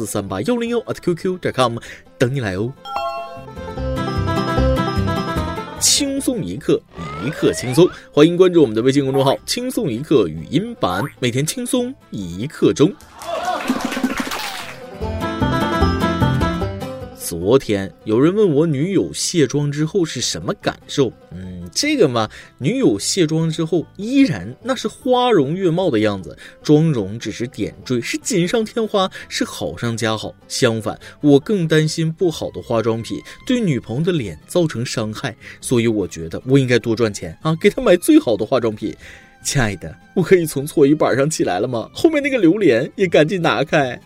四三八幺零幺 at qq 点 com，等你来哦。轻松一刻，一刻轻松，欢迎关注我们的微信公众号“轻松一刻语音版”，每天轻松一刻钟。昨天有人问我女友卸妆之后是什么感受？嗯，这个嘛，女友卸妆之后依然那是花容月貌的样子，妆容只是点缀，是锦上添花，是好上加好。相反，我更担心不好的化妆品对女朋友的脸造成伤害，所以我觉得我应该多赚钱啊，给她买最好的化妆品。亲爱的，我可以从搓衣板上起来了吗？后面那个榴莲也赶紧拿开。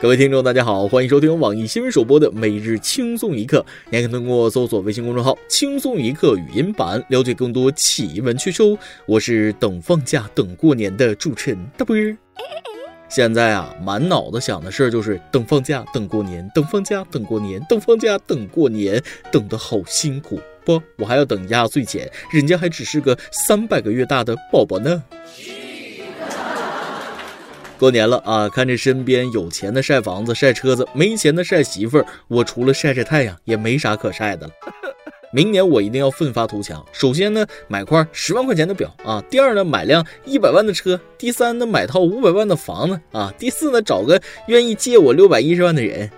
各位听众，大家好，欢迎收听网易新闻首播的每日轻松一刻。您可以通过搜索微信公众号“轻松一刻”语音版了解更多奇闻趣事哦。我是等放假等过年的主持人大波儿。现在啊，满脑子想的事儿就是等放假等过年，等放假等过年，等放假等过年，等得好辛苦。不，我还要等压岁钱，人家还只是个三百个月大的宝宝呢。过年了啊！看着身边有钱的晒房子晒车子，没钱的晒媳妇儿，我除了晒晒太阳也没啥可晒的了。明年我一定要奋发图强。首先呢，买块十万块钱的表啊；第二呢，买辆一百万的车；第三呢，买套五百万的房子啊；第四呢，找个愿意借我六百一十万的人。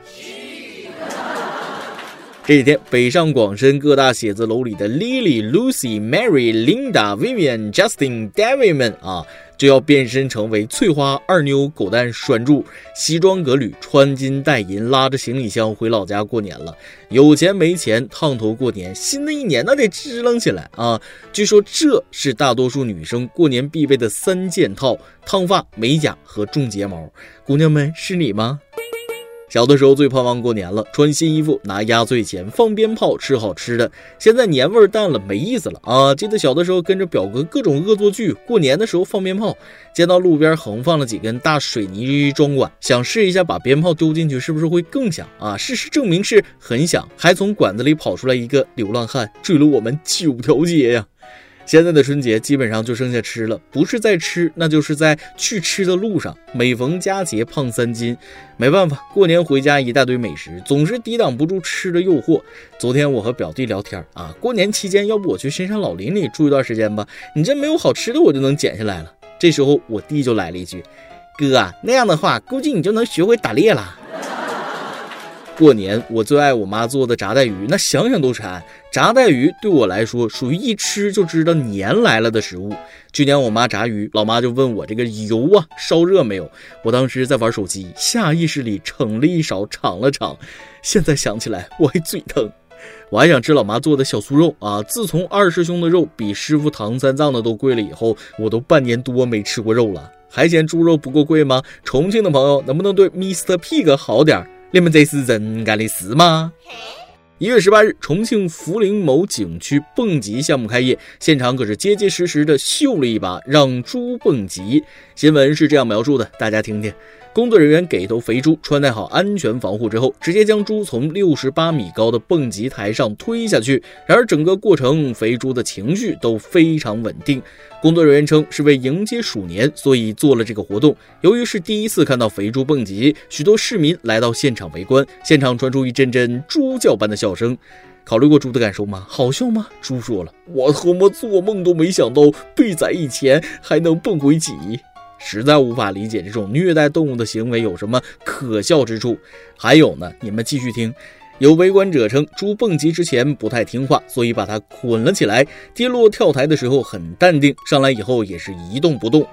这几天，北上广深各大写字楼里的 Lily、Lucy、Mary、Linda、Vivian、Justin、David 们啊。就要变身成为翠花、二妞、狗蛋、拴柱，西装革履，穿金戴银，拉着行李箱回老家过年了。有钱没钱，烫头过年。新的一年那得支棱起来啊！据说这是大多数女生过年必备的三件套：烫发、美甲和种睫毛。姑娘们，是你吗？小的时候最盼望过年了，穿新衣服，拿压岁钱，放鞭炮，吃好吃的。现在年味淡了，没意思了啊！记得小的时候跟着表哥各种恶作剧，过年的时候放鞭炮，见到路边横放了几根大水泥装管，想试一下把鞭炮丢进去是不是会更响啊？事实证明是很响，还从管子里跑出来一个流浪汉，追了我们九条街呀！现在的春节基本上就剩下吃了，不是在吃，那就是在去吃的路上。每逢佳节胖三斤，没办法，过年回家一大堆美食，总是抵挡不住吃的诱惑。昨天我和表弟聊天啊，过年期间要不我去深山老林里住一段时间吧？你这没有好吃的，我就能减下来了。这时候我弟就来了一句：“哥，那样的话，估计你就能学会打猎了。”过年我最爱我妈做的炸带鱼，那想想都馋。炸带鱼对我来说属于一吃就知道年来了的食物。去年我妈炸鱼，老妈就问我这个油啊烧热没有？我当时在玩手机，下意识里盛了一勺尝了尝。现在想起来我还嘴疼。我还想吃老妈做的小酥肉啊！自从二师兄的肉比师傅唐三藏的都贵了以后，我都半年多没吃过肉了。还嫌猪肉不够贵吗？重庆的朋友能不能对 Mr. Pig 好点？你们这是人干的事吗？一月十八日，重庆涪陵某景区蹦极项目开业，现场可是结结实实的秀了一把，让猪蹦极。新闻是这样描述的，大家听听。工作人员给头肥猪穿戴好安全防护之后，直接将猪从六十八米高的蹦极台上推下去。然而，整个过程肥猪的情绪都非常稳定。工作人员称，是为迎接鼠年，所以做了这个活动。由于是第一次看到肥猪蹦极，许多市民来到现场围观，现场传出一阵阵猪叫般的笑声。考虑过猪的感受吗？好笑吗？猪说了：“我他妈做梦都没想到，被宰以前还能蹦回几。”实在无法理解这种虐待动物的行为有什么可笑之处。还有呢，你们继续听。有围观者称，猪蹦极之前不太听话，所以把它捆了起来。跌落跳台的时候很淡定，上来以后也是一动不动。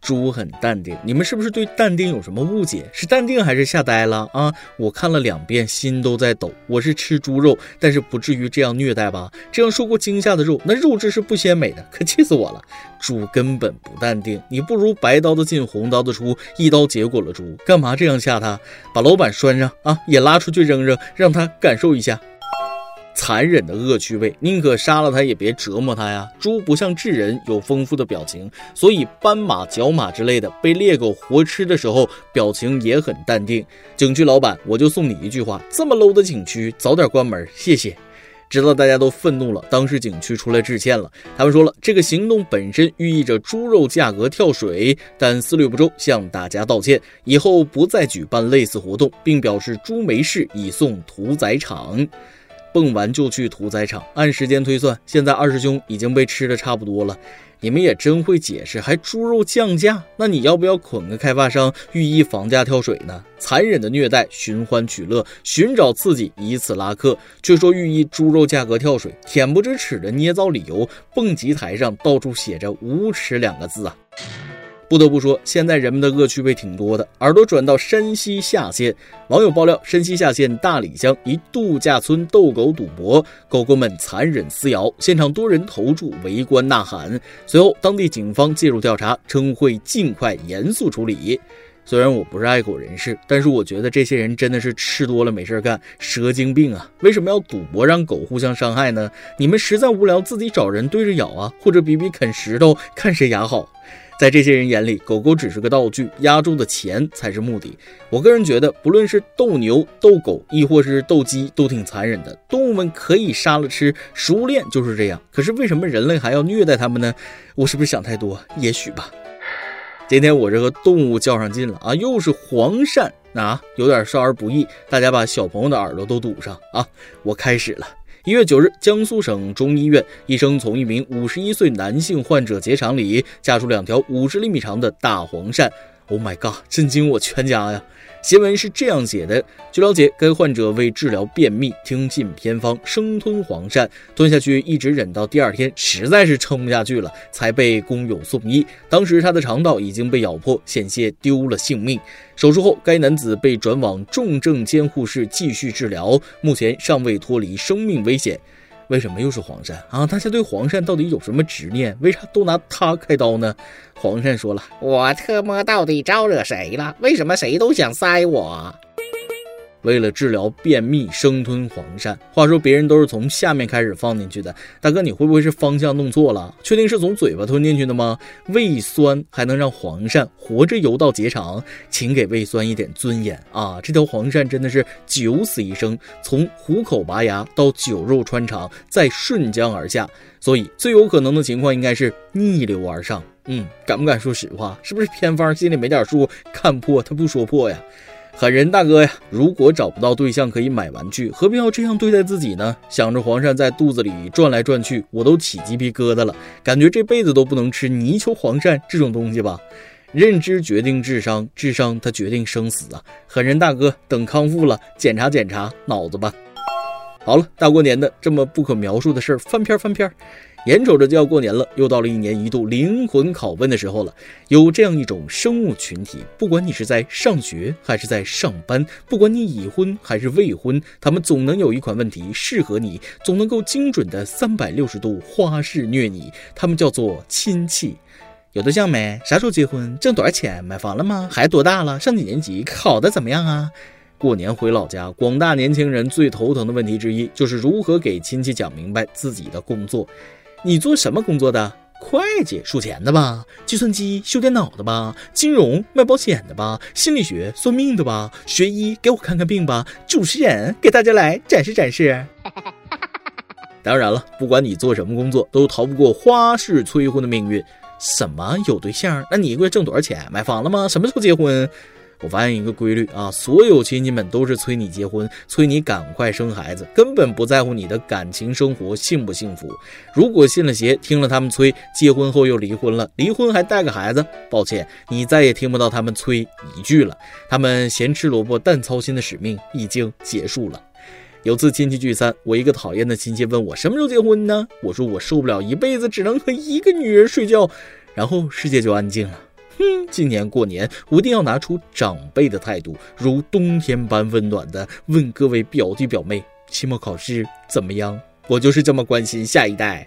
猪很淡定，你们是不是对淡定有什么误解？是淡定还是吓呆了啊？我看了两遍，心都在抖。我是吃猪肉，但是不至于这样虐待吧？这样受过惊吓的肉，那肉质是不鲜美的，可气死我了！猪根本不淡定，你不如白刀子进红刀子出，一刀结果了猪，干嘛这样吓他？把老板拴上啊，也拉出去扔扔，让他感受一下。残忍的恶趣味，宁可杀了他也别折磨他呀！猪不像智人有丰富的表情，所以斑马、角马之类的被猎狗活吃的时候，表情也很淡定。景区老板，我就送你一句话：这么 low 的景区，早点关门，谢谢。知道大家都愤怒了，当时景区出来致歉了。他们说了，这个行动本身寓意着猪肉价格跳水，但思虑不周，向大家道歉，以后不再举办类似活动，并表示猪没事，已送屠宰场。蹦完就去屠宰场，按时间推算，现在二师兄已经被吃的差不多了。你们也真会解释，还猪肉降价？那你要不要捆个开发商，寓意房价跳水呢？残忍的虐待，寻欢取乐，寻找刺激，以此拉客，却说寓意猪肉价格跳水，恬不知耻的捏造理由。蹦极台上到处写着“无耻”两个字啊！不得不说，现在人们的恶趣味挺多的。耳朵转到山西夏县，网友爆料，山西夏县大理乡一度假村斗狗赌博，狗狗们残忍撕咬，现场多人投注围观呐喊。随后，当地警方介入调查，称会尽快严肃处理。虽然我不是爱狗人士，但是我觉得这些人真的是吃多了没事干，蛇精病啊！为什么要赌博让狗互相伤害呢？你们实在无聊，自己找人对着咬啊，或者比比啃石头，看谁牙好。在这些人眼里，狗狗只是个道具，压住的钱才是目的。我个人觉得，不论是斗牛、斗狗，亦或是斗鸡，都挺残忍的。动物们可以杀了吃，食物链就是这样。可是为什么人类还要虐待它们呢？我是不是想太多？也许吧。今天我这个动物较上劲了啊，又是黄鳝啊，有点少儿不宜，大家把小朋友的耳朵都堵上啊！我开始了。一月九日，江苏省中医院医生从一名五十一岁男性患者结肠里夹出两条五十厘米长的大黄鳝。Oh my god！震惊我全家呀！新闻是这样写的：据了解，该患者为治疗便秘，听信偏方，生吞黄鳝，吞下去一直忍到第二天，实在是撑不下去了，才被工友送医。当时他的肠道已经被咬破，险些丢了性命。手术后，该男子被转往重症监护室继续治疗，目前尚未脱离生命危险。为什么又是黄鳝啊？大家对黄鳝到底有什么执念？为啥都拿它开刀呢？黄鳝说了：“我特么到底招惹谁了？为什么谁都想塞我？”为了治疗便秘，生吞黄鳝。话说别人都是从下面开始放进去的，大哥你会不会是方向弄错了？确定是从嘴巴吞进去的吗？胃酸还能让黄鳝活着游到结肠？请给胃酸一点尊严啊！这条黄鳝真的是九死一生，从虎口拔牙到酒肉穿肠，再顺江而下，所以最有可能的情况应该是逆流而上。嗯，敢不敢说实话？是不是偏方心里没点数？看破他不说破呀？狠人大哥呀！如果找不到对象可以买玩具，何必要这样对待自己呢？想着黄鳝在肚子里转来转去，我都起鸡皮疙瘩了，感觉这辈子都不能吃泥鳅黄鳝这种东西吧。认知决定智商，智商它决定生死啊！狠人大哥，等康复了检查检查脑子吧。好了，大过年的这么不可描述的事儿，翻篇翻篇。眼瞅着就要过年了，又到了一年一度灵魂拷问的时候了。有这样一种生物群体，不管你是在上学还是在上班，不管你已婚还是未婚，他们总能有一款问题适合你，总能够精准的三百六十度花式虐你。他们叫做亲戚。有对象没？啥时候结婚？挣多少钱？买房了吗？孩子多大了？上几年级？考的怎么样啊？过年回老家，广大年轻人最头疼的问题之一就是如何给亲戚讲明白自己的工作。你做什么工作的？会计数钱的吧？计算机修电脑的吧？金融卖保险的吧？心理学算命的吧？学医给我看看病吧？主持人给大家来展示展示。当然了，不管你做什么工作，都逃不过花式催婚的命运。什么有对象？那你一个月挣多少钱？买房了吗？什么时候结婚？我发现一个规律啊，所有亲戚们都是催你结婚，催你赶快生孩子，根本不在乎你的感情生活幸不幸福。如果信了邪，听了他们催，结婚后又离婚了，离婚还带个孩子，抱歉，你再也听不到他们催一句了。他们咸吃萝卜淡操心的使命已经结束了。有次亲戚聚餐，我一个讨厌的亲戚问我什么时候结婚呢？我说我受不了一辈子只能和一个女人睡觉，然后世界就安静了。今年过年我一定要拿出长辈的态度，如冬天般温暖的问各位表弟表妹：期末考试怎么样？我就是这么关心下一代。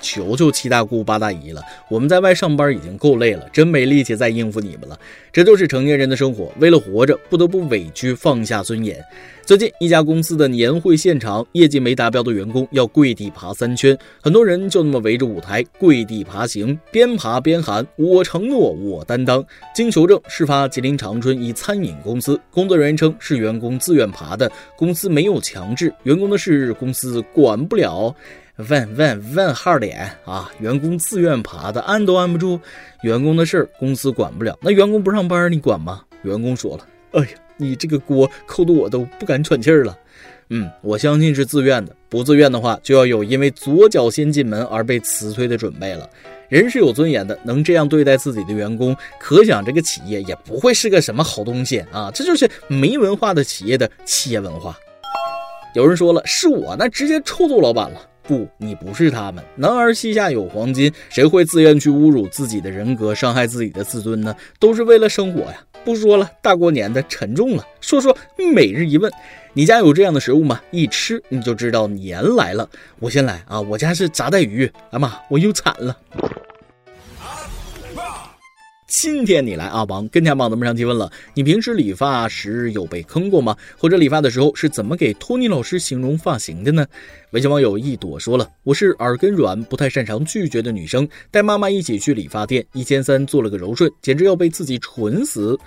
求求七大姑八大姨了，我们在外上班已经够累了，真没力气再应付你们了。这就是成年人的生活，为了活着，不得不委屈放下尊严。最近一家公司的年会现场，业绩没达标的员工要跪地爬三圈，很多人就那么围着舞台跪地爬行，边爬边喊“我承诺，我担当”。经求证，事发吉林长春一餐饮公司，工作人员称是员工自愿爬的，公司没有强制，员工的事公司管不了。问问问号脸啊！员工自愿爬的，按都按不住。员工的事儿公司管不了，那员工不上班你管吗？员工说了：“哎呀，你这个锅扣的我都不敢喘气儿了。”嗯，我相信是自愿的，不自愿的话就要有因为左脚先进门而被辞退的准备了。人是有尊严的，能这样对待自己的员工，可想这个企业也不会是个什么好东西啊！这就是没文化的企业的企业文化。有人说了，是我那直接臭揍老板了。不，你不是他们。男儿膝下有黄金，谁会自愿去侮辱自己的人格，伤害自己的自尊呢？都是为了生活呀！不说了，大过年的沉重了。说说每日一问，你家有这样的食物吗？一吃你就知道年来了。我先来啊，我家是炸带鱼。哎妈，我又惨了。今天你来阿王跟天榜的们上提问了，你平时理发时有被坑过吗？或者理发的时候是怎么给托尼老师形容发型的呢？微信网友一朵说了，我是耳根软、不太擅长拒绝的女生，带妈妈一起去理发店，一千三做了个柔顺，简直要被自己蠢死。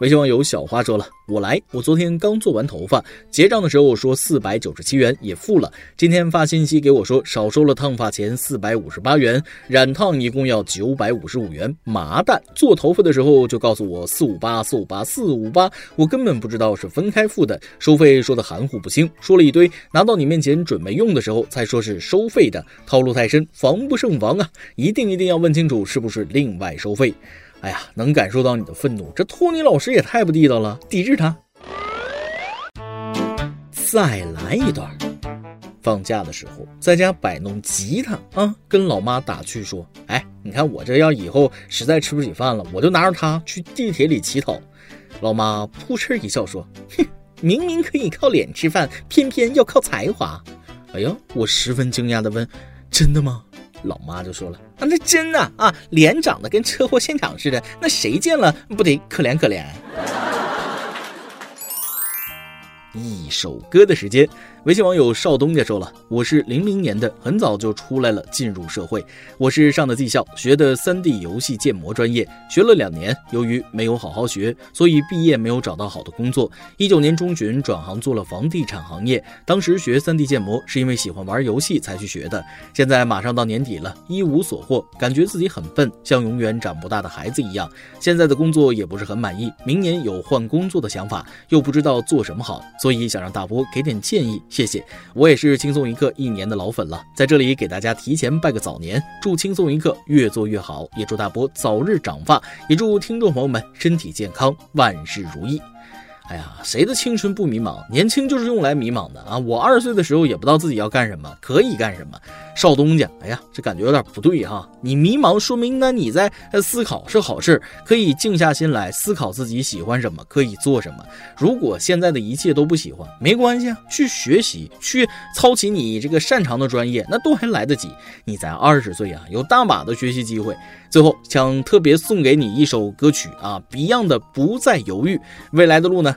微信网友小花说了：“我来，我昨天刚做完头发，结账的时候说四百九十七元也付了。今天发信息给我说少收了烫发钱四百五十八元，染烫一共要九百五十五元。麻蛋，做头发的时候就告诉我四五八四五八四五八，我根本不知道是分开付的，收费说的含糊不清，说了一堆，拿到你面前准备用的时候才说是收费的，套路太深，防不胜防啊！一定一定要问清楚是不是另外收费。”哎呀，能感受到你的愤怒，这托尼老师也太不地道了，抵制他。再来一段。放假的时候在家摆弄吉他啊，跟老妈打趣说：“哎，你看我这要以后实在吃不起饭了，我就拿着它去地铁里乞讨。”老妈扑哧一笑说：“哼，明明可以靠脸吃饭，偏偏要靠才华。”哎呀，我十分惊讶的问：“真的吗？”老妈就说了啊，那真的啊，脸长得跟车祸现场似的，那谁见了不得可怜可怜？一首歌的时间。微信网友邵东家说了：“我是零零年的，很早就出来了，进入社会。我是上的技校，学的三 D 游戏建模专业，学了两年。由于没有好好学，所以毕业没有找到好的工作。一九年中旬转行做了房地产行业。当时学三 D 建模是因为喜欢玩游戏才去学的。现在马上到年底了，一无所获，感觉自己很笨，像永远长不大的孩子一样。现在的工作也不是很满意，明年有换工作的想法，又不知道做什么好，所以想让大波给点建议。”谢谢，我也是轻松一刻一年的老粉了，在这里给大家提前拜个早年，祝轻松一刻越做越好，也祝大伯早日长发，也祝听众朋友们身体健康，万事如意。哎呀，谁的青春不迷茫？年轻就是用来迷茫的啊！我二十岁的时候也不知道自己要干什么，可以干什么。少东家，哎呀，这感觉有点不对哈！你迷茫，说明那你在思考是好事，可以静下心来思考自己喜欢什么，可以做什么。如果现在的一切都不喜欢，没关系啊，去学习，去操起你这个擅长的专业，那都还来得及。你才二十岁啊，有大把的学习机会。最后想特别送给你一首歌曲啊，Beyond 的《不再犹豫》。未来的路呢，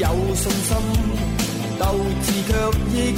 有信心，斗志却抑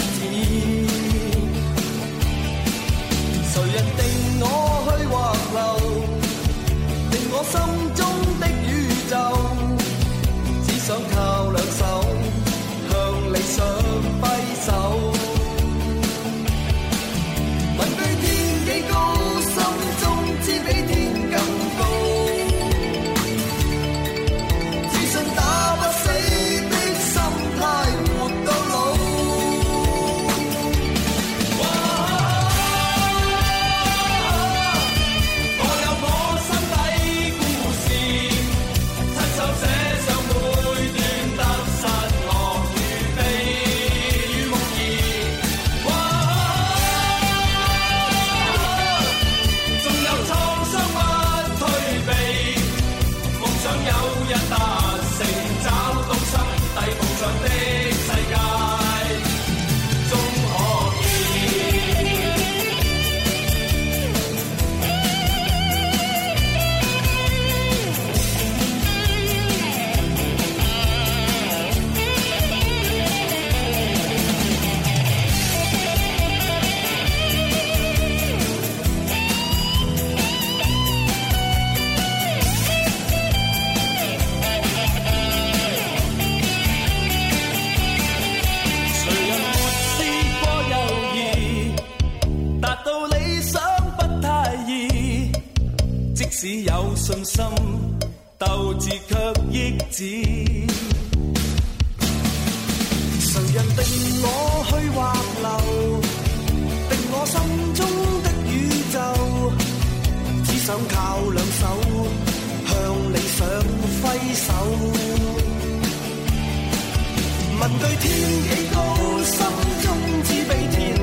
靠两手向理想挥手。问句天几高心中志比天